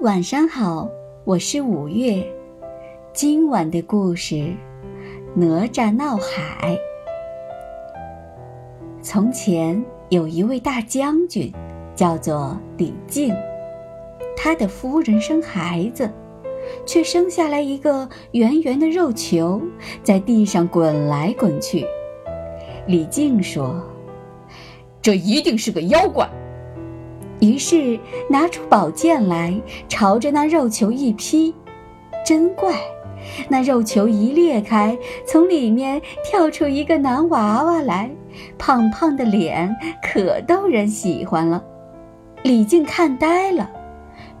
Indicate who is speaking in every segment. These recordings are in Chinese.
Speaker 1: 晚上好，我是五月。今晚的故事：哪吒闹海。从前有一位大将军，叫做李靖。他的夫人生孩子，却生下来一个圆圆的肉球，在地上滚来滚去。李靖说：“
Speaker 2: 这一定是个妖怪。”
Speaker 1: 于是拿出宝剑来，朝着那肉球一劈，真怪！那肉球一裂开，从里面跳出一个男娃娃来，胖胖的脸可逗人喜欢了。李靖看呆了，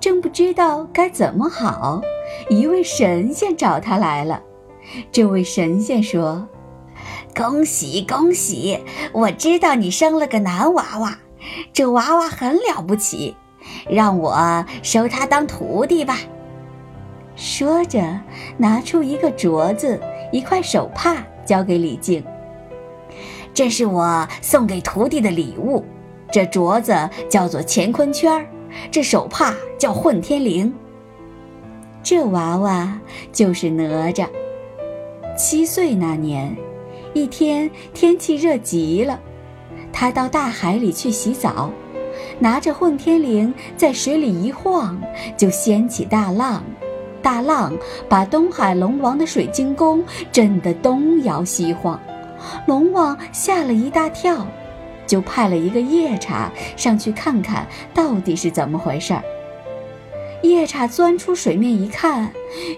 Speaker 1: 正不知道该怎么好。一位神仙找他来了，这位神仙说：“
Speaker 3: 恭喜恭喜！我知道你生了个男娃娃。”这娃娃很了不起，让我收他当徒弟吧。
Speaker 1: 说着，拿出一个镯子、一块手帕，交给李靖。
Speaker 3: 这是我送给徒弟的礼物。这镯子叫做乾坤圈，这手帕叫混天绫。
Speaker 1: 这娃娃就是哪吒。七岁那年，一天天气热极了。他到大海里去洗澡，拿着混天绫在水里一晃，就掀起大浪。大浪把东海龙王的水晶宫震得东摇西晃，龙王吓了一大跳，就派了一个夜叉上去看看到底是怎么回事儿。夜叉钻出水面一看，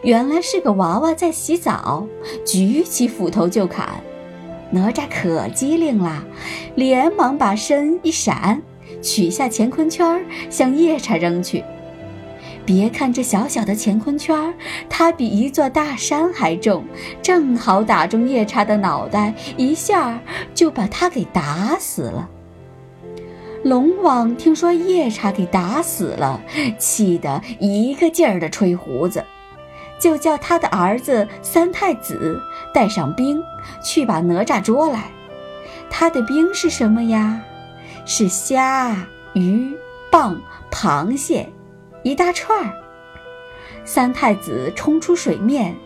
Speaker 1: 原来是个娃娃在洗澡，举起斧头就砍。哪吒可机灵了，连忙把身一闪，取下乾坤圈向夜叉扔去。别看这小小的乾坤圈，它比一座大山还重，正好打中夜叉的脑袋，一下就把他给打死了。龙王听说夜叉给打死了，气得一个劲儿地吹胡子。就叫他的儿子三太子带上兵去把哪吒捉来。他的兵是什么呀？是虾、鱼、蚌、螃蟹，一大串儿。三太子冲出水面，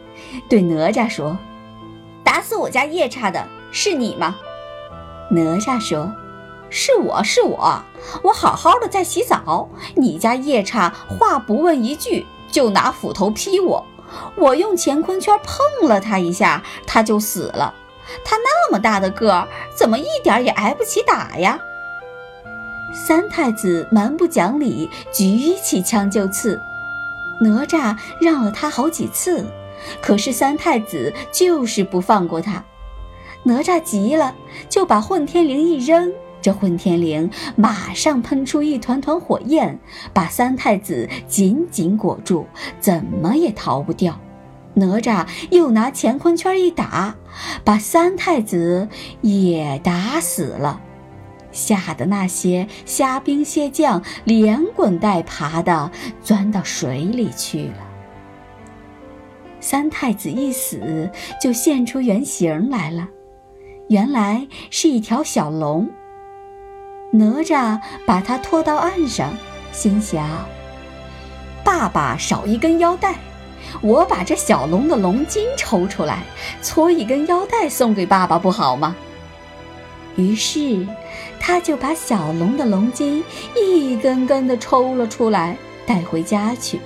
Speaker 1: 对哪吒说：“
Speaker 4: 打死我家夜叉的是你吗？”
Speaker 1: 哪吒说：“
Speaker 4: 是我是我，我好好的在洗澡，你家夜叉话不问一句，就拿斧头劈我。”我用乾坤圈碰了他一下，他就死了。他那么大的个儿，怎么一点也挨不起打呀？
Speaker 1: 三太子蛮不讲理，举起枪就刺。哪吒让了他好几次，可是三太子就是不放过他。哪吒急了，就把混天绫一扔。这混天绫马上喷出一团团火焰，把三太子紧紧裹住，怎么也逃不掉。哪吒又拿乾坤圈一打，把三太子也打死了，吓得那些虾兵蟹将连滚带爬的钻到水里去了。三太子一死，就现出原形来了，原来是一条小龙。哪吒把他拖到岸上，心想：“爸爸少一根腰带，我把这小龙的龙筋抽出来，搓一根腰带送给爸爸，不好吗？”于是，他就把小龙的龙筋一根根的抽了出来，带回家去。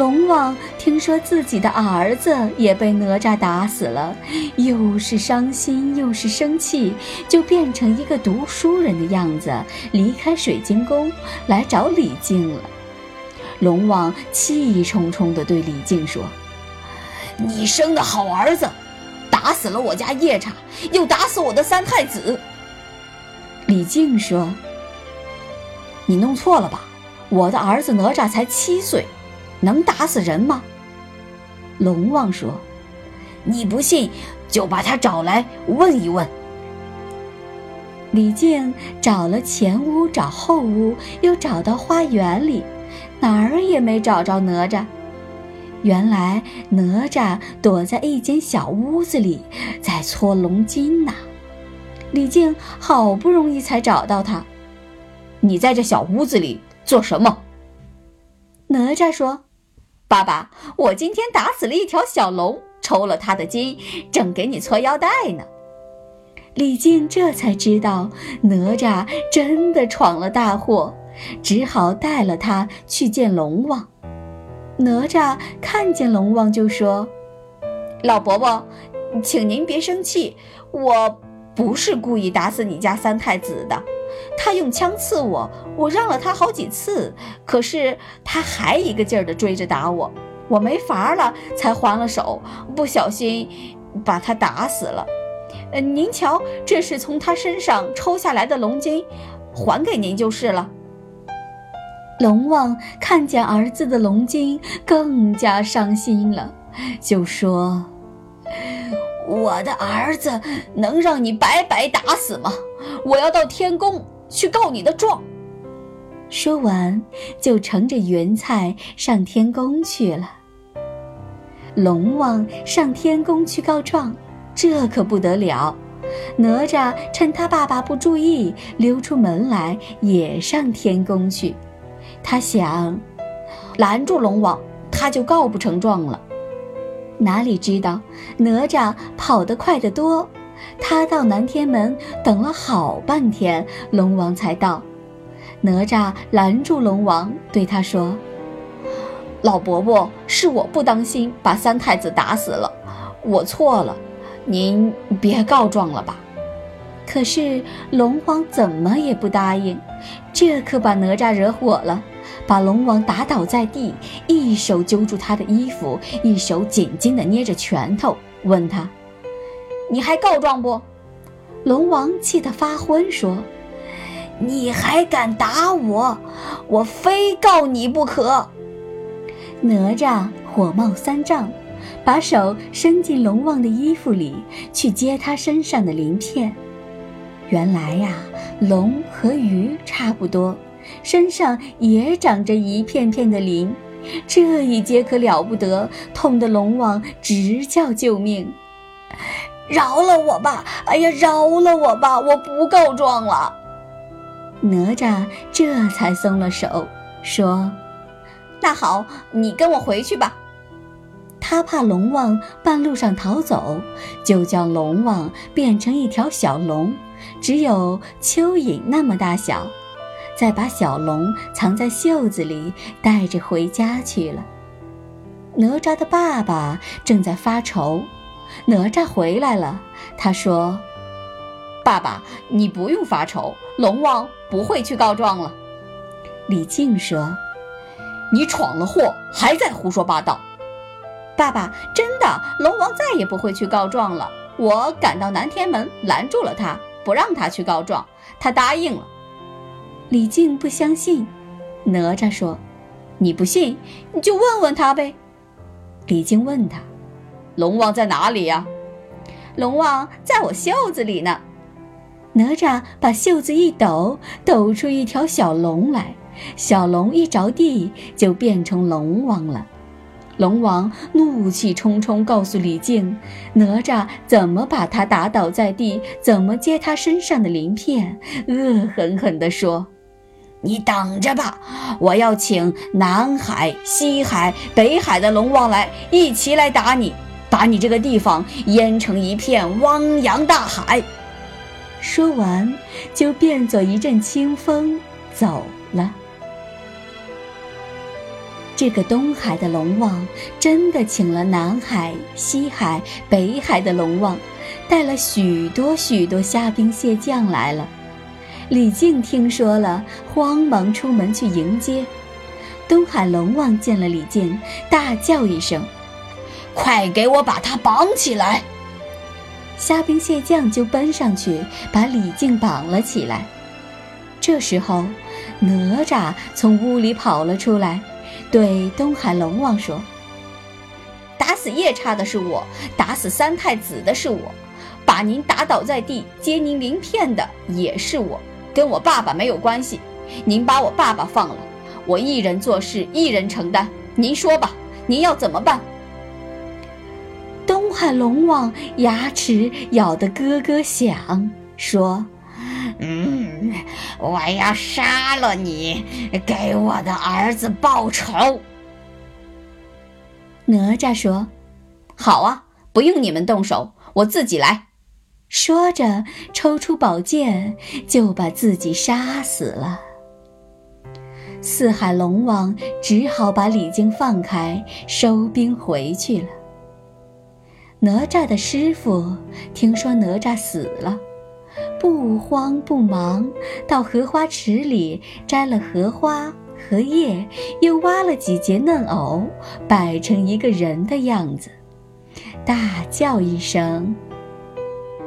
Speaker 1: 龙王听说自己的儿子也被哪吒打死了，又是伤心又是生气，就变成一个读书人的样子，离开水晶宫来找李靖了。龙王气冲冲地对李靖说：“
Speaker 2: 你生的好儿子，打死了我家夜叉，又打死我的三太子。”
Speaker 1: 李靖说：“
Speaker 2: 你弄错了吧？我的儿子哪吒才七岁。”能打死人吗？
Speaker 1: 龙王说：“
Speaker 2: 你不信，就把他找来问一问。”
Speaker 1: 李靖找了前屋，找后屋，又找到花园里，哪儿也没找着哪吒。原来哪吒躲在一间小屋子里，在搓龙筋呢。李靖好不容易才找到他。
Speaker 2: 你在这小屋子里做什么？
Speaker 1: 哪吒说：“
Speaker 4: 爸爸，我今天打死了一条小龙，抽了他的筋，正给你搓腰带呢。”
Speaker 1: 李靖这才知道哪吒真的闯了大祸，只好带了他去见龙王。哪吒看见龙王就说：“
Speaker 4: 老伯伯，请您别生气，我不是故意打死你家三太子的。他用枪刺我，我让了他好几次，可是他还一个劲儿地追着打我，我没法了才还了手，不小心把他打死了。”呃，您瞧，这是从他身上抽下来的龙筋，还给您就是了。
Speaker 1: 龙王看见儿子的龙筋，更加伤心了，就说：“
Speaker 3: 我的儿子能让你白白打死吗？我要到天宫去告你的状。”
Speaker 1: 说完，就乘着云彩上天宫去了。龙王上天宫去告状。这可不得了！哪吒趁他爸爸不注意，溜出门来，也上天宫去。他想
Speaker 4: 拦住龙王，他就告不成状了。
Speaker 1: 哪里知道哪吒跑得快得多，他到南天门等了好半天，龙王才到。哪吒拦住龙王，对他说：“
Speaker 4: 老伯伯，是我不当心，把三太子打死了，我错了。”您别告状了吧？
Speaker 1: 可是龙王怎么也不答应，这可把哪吒惹火了，把龙王打倒在地，一手揪住他的衣服，一手紧紧地捏着拳头，问他：“
Speaker 4: 你还告状不？”
Speaker 1: 龙王气得发昏，说：“
Speaker 3: 你还敢打我？我非告你不可！”
Speaker 1: 哪吒火冒三丈。把手伸进龙王的衣服里去接他身上的鳞片，原来呀，龙和鱼差不多，身上也长着一片片的鳞。这一接可了不得，痛得龙王直叫救命：“
Speaker 3: 饶了我吧！哎呀，饶了我吧！我不告状了。”
Speaker 1: 哪吒这才松了手，说：“
Speaker 4: 那好，你跟我回去吧。”
Speaker 1: 他怕龙王半路上逃走，就叫龙王变成一条小龙，只有蚯蚓那么大小，再把小龙藏在袖子里，带着回家去了。哪吒的爸爸正在发愁，哪吒回来了，他说：“
Speaker 4: 爸爸，你不用发愁，龙王不会去告状了。”
Speaker 1: 李靖说：“
Speaker 2: 你闯了祸，还在胡说八道。”
Speaker 4: 爸爸，真的，龙王再也不会去告状了。我赶到南天门，拦住了他，不让他去告状。他答应了。
Speaker 1: 李靖不相信，哪吒说：“
Speaker 4: 你不信，你就问问他呗。”
Speaker 1: 李靖问他：“
Speaker 2: 龙王在哪里呀？”“
Speaker 4: 龙王在我袖子里呢。”
Speaker 1: 哪吒把袖子一抖，抖出一条小龙来。小龙一着地，就变成龙王了。龙王怒气冲冲，告诉李靖：“哪吒怎么把他打倒在地，怎么接他身上的鳞片。”恶狠狠地说：“
Speaker 3: 你等着吧，我要请南海、西海、北海的龙王来，一起来打你，把你这个地方淹成一片汪洋大海。”
Speaker 1: 说完，就变作一阵清风走了。这个东海的龙王真的请了南海、西海、北海的龙王，带了许多许多虾兵蟹将来了。李靖听说了，慌忙出门去迎接。东海龙王见了李靖，大叫一声：“
Speaker 3: 快给我把他绑起来！”
Speaker 1: 虾兵蟹将就奔上去，把李靖绑了起来。这时候，哪吒从屋里跑了出来。对东海龙王说：“
Speaker 4: 打死夜叉的是我，打死三太子的是我，把您打倒在地、接您鳞片的也是我，跟我爸爸没有关系。您把我爸爸放了，我一人做事一人承担。您说吧，您要怎么办？”
Speaker 1: 东海龙王牙齿咬得咯咯响，说：“
Speaker 3: 嗯，我要杀了你，给我的儿子报仇。
Speaker 1: 哪吒说：“
Speaker 2: 好啊，不用你们动手，我自己来。”
Speaker 1: 说着，抽出宝剑就把自己杀死了。四海龙王只好把李靖放开，收兵回去了。哪吒的师傅听说哪吒死了，不慌不忙，到荷花池里摘了荷花、荷叶，又挖了几节嫩藕，摆成一个人的样子，大叫一声：“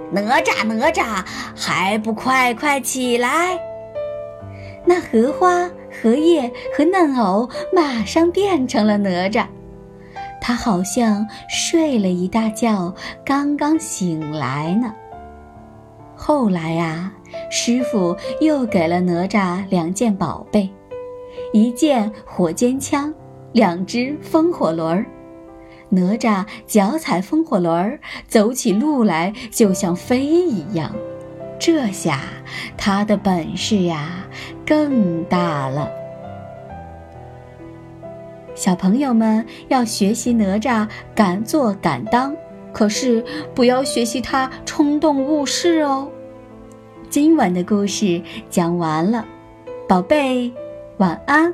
Speaker 3: 哪吒，哪吒，还不快快起来！”
Speaker 1: 那荷花、荷叶和嫩藕马上变成了哪吒。他好像睡了一大觉，刚刚醒来呢。后来呀，师傅又给了哪吒两件宝贝，一件火尖枪，两只风火轮。哪吒脚踩风火轮，走起路来就像飞一样。这下他的本事呀更大了。小朋友们要学习哪吒敢做敢当，可是不要学习他冲动误事哦。今晚的故事讲完了，宝贝，晚安。